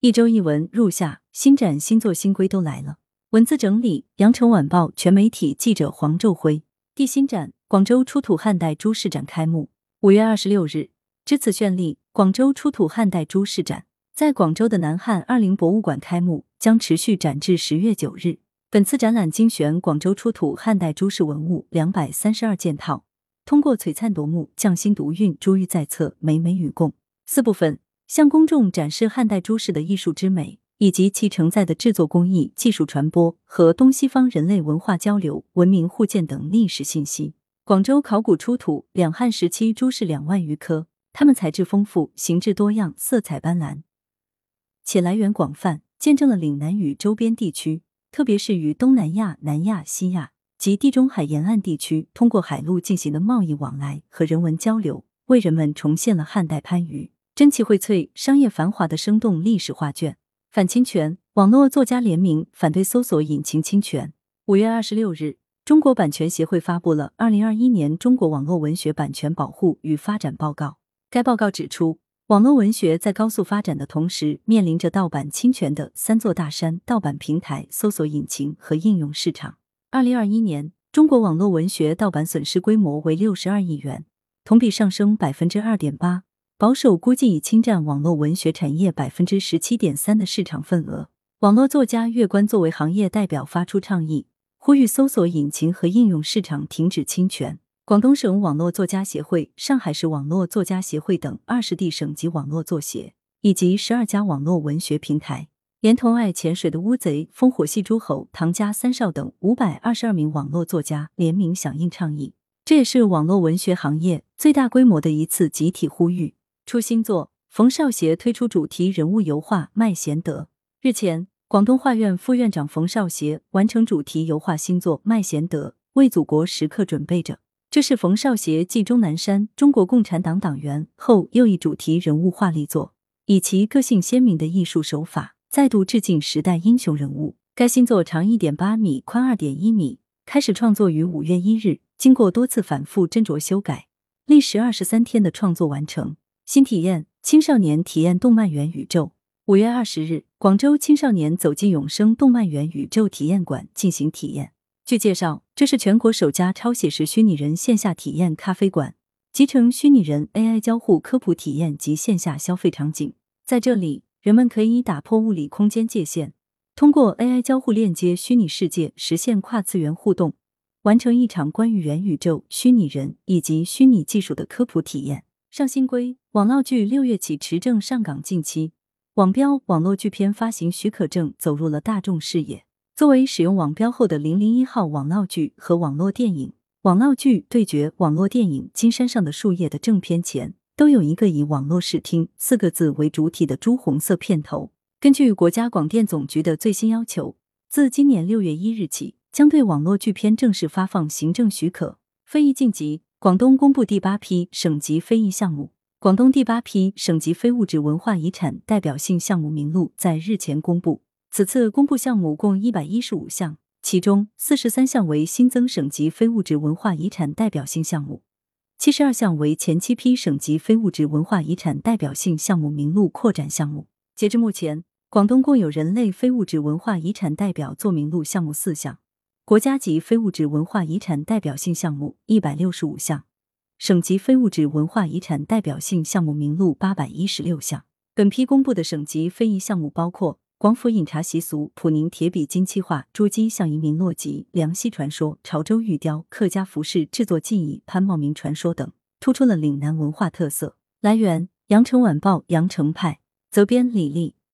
一周一文入夏，新展、新作、新规都来了。文字整理：羊城晚报全媒体记者黄昼辉。地新展，广州出土汉代朱饰展开幕。五月二十六日，至此绚丽，广州出土汉代朱饰展在广州的南汉二陵博物馆开幕，将持续展至十月九日。本次展览精选广州出土汉代朱饰文物两百三十二件套，通过璀璨夺目、匠心独运、珠玉在侧、美美与共四部分。向公众展示汉代朱饰的艺术之美，以及其承载的制作工艺、技术传播和东西方人类文化交流、文明互鉴等历史信息。广州考古出土两汉时期朱饰两万余颗，它们材质丰富、形制多样、色彩斑斓，且来源广泛，见证了岭南与周边地区，特别是与东南亚、南亚、西亚及地中海沿岸地区通过海路进行的贸易往来和人文交流，为人们重现了汉代番禺。珍奇荟萃、商业繁华的生动历史画卷。反侵权，网络作家联名反对搜索引擎侵权。五月二十六日，中国版权协会发布了《二零二一年中国网络文学版权保护与发展报告》。该报告指出，网络文学在高速发展的同时，面临着盗版侵权的三座大山：盗版平台、搜索引擎和应用市场。二零二一年，中国网络文学盗版损失规模为六十二亿元，同比上升百分之二点八。保守估计已侵占网络文学产业百分之十七点三的市场份额。网络作家月关作为行业代表发出倡议，呼吁搜索引擎和应用市场停止侵权。广东省网络作家协会、上海市网络作家协会等二十地省级网络作协以及十二家网络文学平台，连同爱潜水的乌贼、烽火戏诸侯、唐家三少等五百二十二名网络作家联名响应倡议。这也是网络文学行业最大规模的一次集体呼吁。出新作，冯少协推出主题人物油画《麦贤德》。日前，广东画院副院长冯少协完成主题油画新作《麦贤德》，为祖国时刻准备着。这是冯少协继钟南山中国共产党党员后又一主题人物画力作，以其个性鲜明的艺术手法，再度致敬时代英雄人物。该新作长一点八米，宽二点一米，开始创作于五月一日，经过多次反复斟酌修改，历时二十三天的创作完成。新体验，青少年体验动漫元宇宙。五月二十日，广州青少年走进永生动漫元宇宙体验馆进行体验。据介绍，这是全国首家超写实虚拟人线下体验咖啡馆，集成虚拟人 AI 交互科普体验及线下消费场景。在这里，人们可以打破物理空间界限，通过 AI 交互链接虚拟世界，实现跨次元互动，完成一场关于元宇宙、虚拟人以及虚拟技术的科普体验。上新规，网络剧六月起持证上岗近期，网标网络剧片发行许可证走入了大众视野。作为使用网标后的零零一号网络剧和网络电影，《网络剧对决》网络电影《金山上的树叶》的正片前都有一个以“网络视听”四个字为主体的朱红色片头。根据国家广电总局的最新要求，自今年六月一日起，将对网络剧片正式发放行政许可，非遗晋级。广东公布第八批省级非遗项目。广东第八批省级非物质文化遗产代表性项目名录在日前公布。此次公布项目共一百一十五项，其中四十三项为新增省级非物质文化遗产代表性项目，七十二项为前七批省级非物质文化遗产代表性项目名录扩展项目。截至目前，广东共有人类非物质文化遗产代表作名录项目四项。国家级非物质文化遗产代表性项目一百六十五项，省级非物质文化遗产代表性项目名录八百一十六项。本批公布的省级非遗项目包括广府饮茶习俗、普宁铁笔金漆画、捉鸡向移民落籍、梁溪传说、潮州玉雕、客家服饰制作技艺、潘茂名传说等，突出了岭南文化特色。来源：羊城晚报羊城派，责编李丽。